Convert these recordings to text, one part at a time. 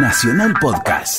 Nacional Podcast.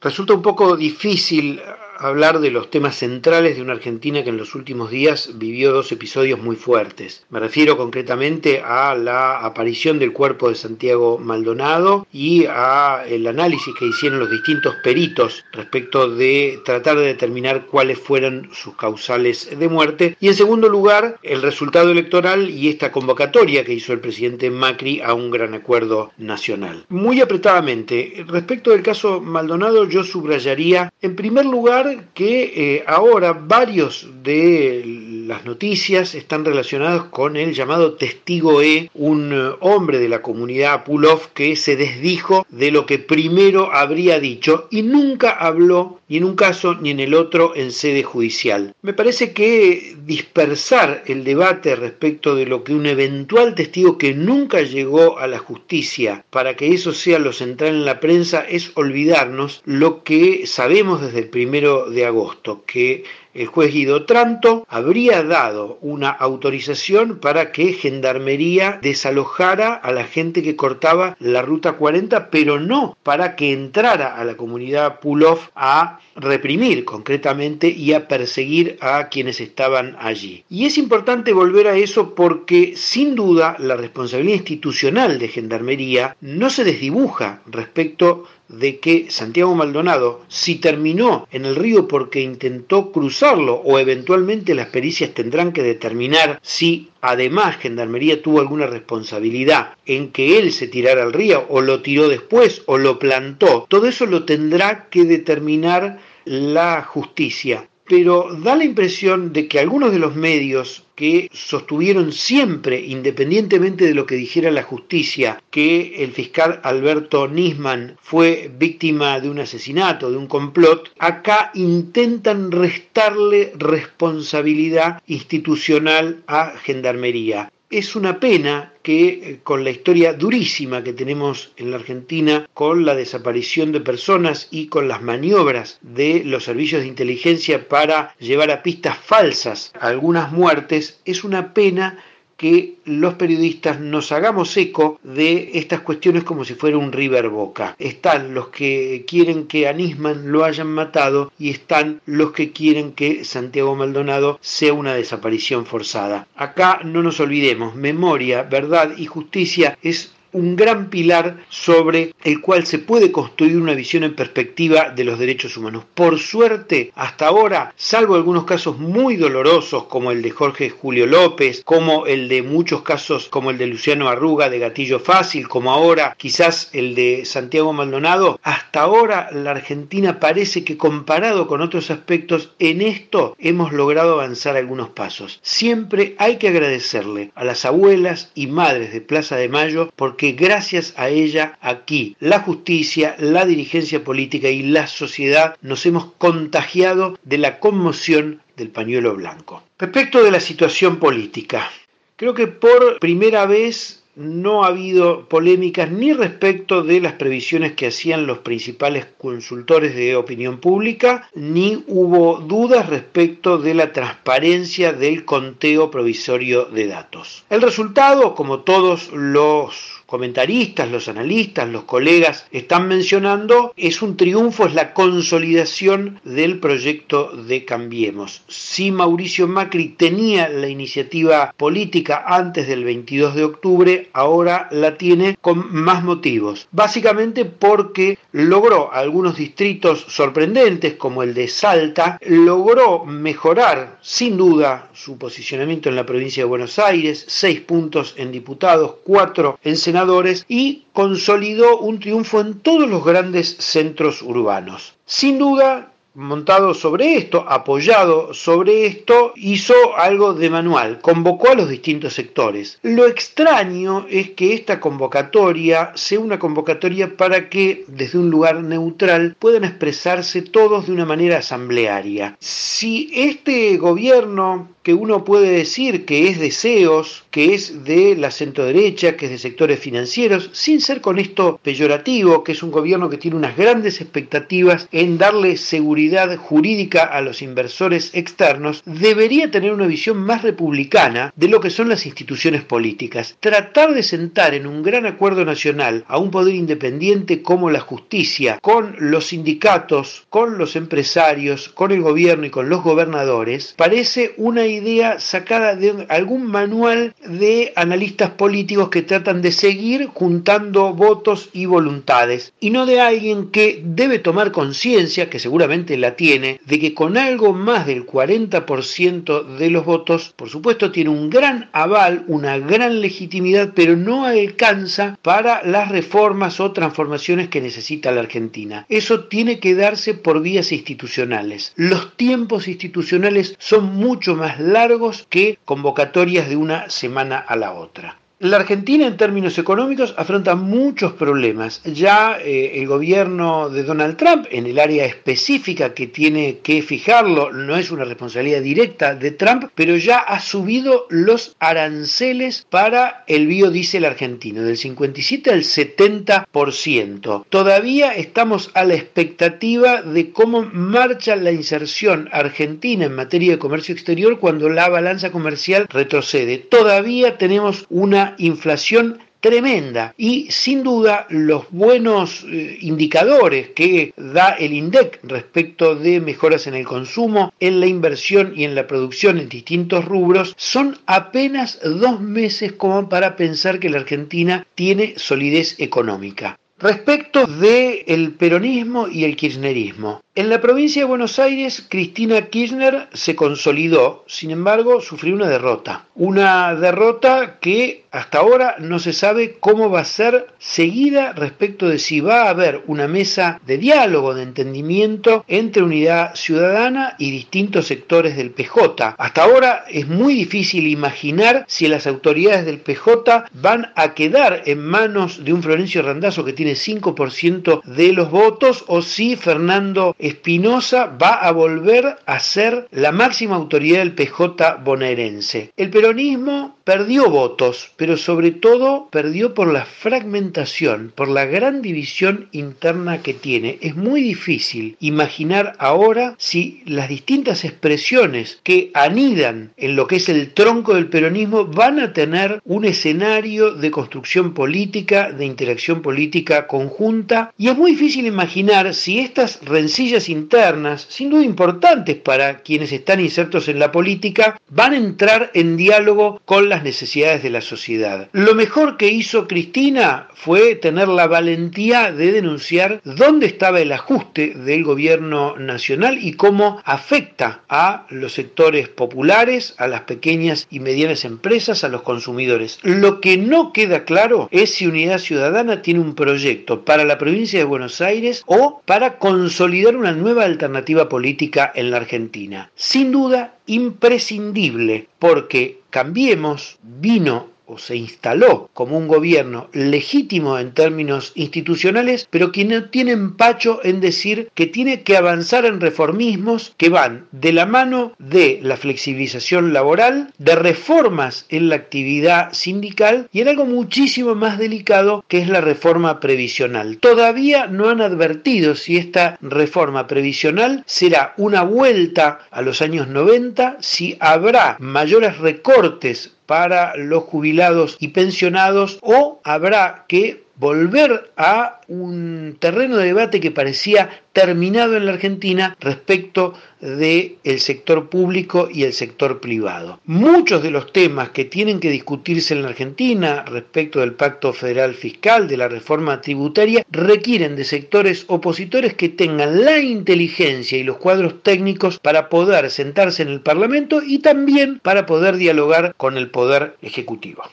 Resulta un poco difícil hablar de los temas centrales de una Argentina que en los últimos días vivió dos episodios muy fuertes. Me refiero concretamente a la aparición del cuerpo de Santiago Maldonado y a el análisis que hicieron los distintos peritos respecto de tratar de determinar cuáles fueron sus causales de muerte. Y en segundo lugar, el resultado electoral y esta convocatoria que hizo el presidente Macri a un gran acuerdo nacional. Muy apretadamente, respecto del caso Maldonado, yo subrayaría en primer lugar que eh, ahora varios de las noticias están relacionados con el llamado testigo E, un eh, hombre de la comunidad Pulov que se desdijo de lo que primero habría dicho y nunca habló ni en un caso ni en el otro en sede judicial. Me parece que dispersar el debate respecto de lo que un eventual testigo que nunca llegó a la justicia para que eso sea lo central en la prensa es olvidarnos lo que sabemos desde el primero de agosto, que el juez Guido Tranto habría dado una autorización para que Gendarmería desalojara a la gente que cortaba la ruta 40, pero no para que entrara a la comunidad Pulov a reprimir concretamente y a perseguir a quienes estaban allí. Y es importante volver a eso porque sin duda la responsabilidad institucional de Gendarmería no se desdibuja respecto de que Santiago Maldonado, si terminó en el río porque intentó o eventualmente las pericias tendrán que determinar si además Gendarmería tuvo alguna responsabilidad en que él se tirara al río o lo tiró después o lo plantó, todo eso lo tendrá que determinar la justicia pero da la impresión de que algunos de los medios que sostuvieron siempre, independientemente de lo que dijera la justicia, que el fiscal Alberto Nisman fue víctima de un asesinato, de un complot, acá intentan restarle responsabilidad institucional a Gendarmería es una pena que eh, con la historia durísima que tenemos en la Argentina, con la desaparición de personas y con las maniobras de los servicios de inteligencia para llevar a pistas falsas algunas muertes, es una pena que los periodistas nos hagamos eco de estas cuestiones como si fuera un River Boca. Están los que quieren que a Nisman lo hayan matado y están los que quieren que Santiago Maldonado sea una desaparición forzada. Acá no nos olvidemos, memoria, verdad y justicia es un gran pilar sobre el cual se puede construir una visión en perspectiva de los derechos humanos. Por suerte, hasta ahora, salvo algunos casos muy dolorosos como el de Jorge Julio López, como el de muchos casos como el de Luciano Arruga de Gatillo Fácil, como ahora quizás el de Santiago Maldonado, hasta ahora la Argentina parece que comparado con otros aspectos, en esto hemos logrado avanzar algunos pasos. Siempre hay que agradecerle a las abuelas y madres de Plaza de Mayo que gracias a ella aquí la justicia, la dirigencia política y la sociedad nos hemos contagiado de la conmoción del pañuelo blanco. Respecto de la situación política, creo que por primera vez no ha habido polémicas ni respecto de las previsiones que hacían los principales consultores de opinión pública, ni hubo dudas respecto de la transparencia del conteo provisorio de datos. El resultado, como todos los comentaristas, los analistas, los colegas están mencionando, es un triunfo, es la consolidación del proyecto de Cambiemos. Si Mauricio Macri tenía la iniciativa política antes del 22 de octubre, ahora la tiene con más motivos. Básicamente porque logró algunos distritos sorprendentes como el de Salta, logró mejorar sin duda su posicionamiento en la provincia de Buenos Aires, seis puntos en diputados, cuatro en senadores, y consolidó un triunfo en todos los grandes centros urbanos. Sin duda, montado sobre esto, apoyado sobre esto, hizo algo de manual, convocó a los distintos sectores. Lo extraño es que esta convocatoria sea una convocatoria para que desde un lugar neutral puedan expresarse todos de una manera asamblearia. Si este gobierno que uno puede decir que es deseos, que es de la centroderecha, que es de sectores financieros, sin ser con esto peyorativo, que es un gobierno que tiene unas grandes expectativas en darle seguridad jurídica a los inversores externos, debería tener una visión más republicana de lo que son las instituciones políticas. Tratar de sentar en un gran acuerdo nacional a un poder independiente como la justicia, con los sindicatos, con los empresarios, con el gobierno y con los gobernadores, parece una idea sacada de algún manual de analistas políticos que tratan de seguir juntando votos y voluntades, y no de alguien que debe tomar conciencia, que seguramente la tiene, de que con algo más del 40% de los votos, por supuesto tiene un gran aval, una gran legitimidad, pero no alcanza para las reformas o transformaciones que necesita la Argentina. Eso tiene que darse por vías institucionales. Los tiempos institucionales son mucho más largos que convocatorias de una semana a la otra. La Argentina en términos económicos afronta muchos problemas. Ya eh, el gobierno de Donald Trump, en el área específica que tiene que fijarlo, no es una responsabilidad directa de Trump, pero ya ha subido los aranceles para el biodiesel argentino, del 57 al 70%. Todavía estamos a la expectativa de cómo marcha la inserción argentina en materia de comercio exterior cuando la balanza comercial retrocede. Todavía tenemos una inflación tremenda y sin duda los buenos eh, indicadores que da el INDEC respecto de mejoras en el consumo, en la inversión y en la producción en distintos rubros son apenas dos meses como para pensar que la Argentina tiene solidez económica. Respecto del el peronismo y el kirchnerismo, en la provincia de Buenos Aires, Cristina Kirchner se consolidó, sin embargo, sufrió una derrota. Una derrota que hasta ahora no se sabe cómo va a ser seguida respecto de si va a haber una mesa de diálogo, de entendimiento entre Unidad Ciudadana y distintos sectores del PJ. Hasta ahora es muy difícil imaginar si las autoridades del PJ van a quedar en manos de un Florencio Randazzo que tiene 5% de los votos o si Fernando Espinosa va a volver a ser la máxima autoridad del PJ bonaerense. El peronismo perdió votos, pero sobre todo perdió por la fragmentación, por la gran división interna que tiene. Es muy difícil imaginar ahora si las distintas expresiones que anidan en lo que es el tronco del peronismo van a tener un escenario de construcción política, de interacción política conjunta, y es muy difícil imaginar si estas rencillas internas, sin duda importantes para quienes están insertos en la política, van a entrar en diálogo con las necesidades de la sociedad. Lo mejor que hizo Cristina fue tener la valentía de denunciar dónde estaba el ajuste del gobierno nacional y cómo afecta a los sectores populares, a las pequeñas y medianas empresas, a los consumidores. Lo que no queda claro es si Unidad Ciudadana tiene un proyecto para la provincia de Buenos Aires o para consolidar una nueva alternativa política en la Argentina. Sin duda, imprescindible, porque Cambiemos vino o se instaló como un gobierno legítimo en términos institucionales, pero que no tiene empacho en decir que tiene que avanzar en reformismos que van de la mano de la flexibilización laboral, de reformas en la actividad sindical y en algo muchísimo más delicado que es la reforma previsional. Todavía no han advertido si esta reforma previsional será una vuelta a los años 90, si habrá mayores recortes para los jubilados y pensionados o habrá que volver a un terreno de debate que parecía terminado en la Argentina respecto del el sector público y el sector privado. Muchos de los temas que tienen que discutirse en la Argentina respecto del pacto federal fiscal, de la reforma tributaria, requieren de sectores opositores que tengan la inteligencia y los cuadros técnicos para poder sentarse en el Parlamento y también para poder dialogar con el poder ejecutivo.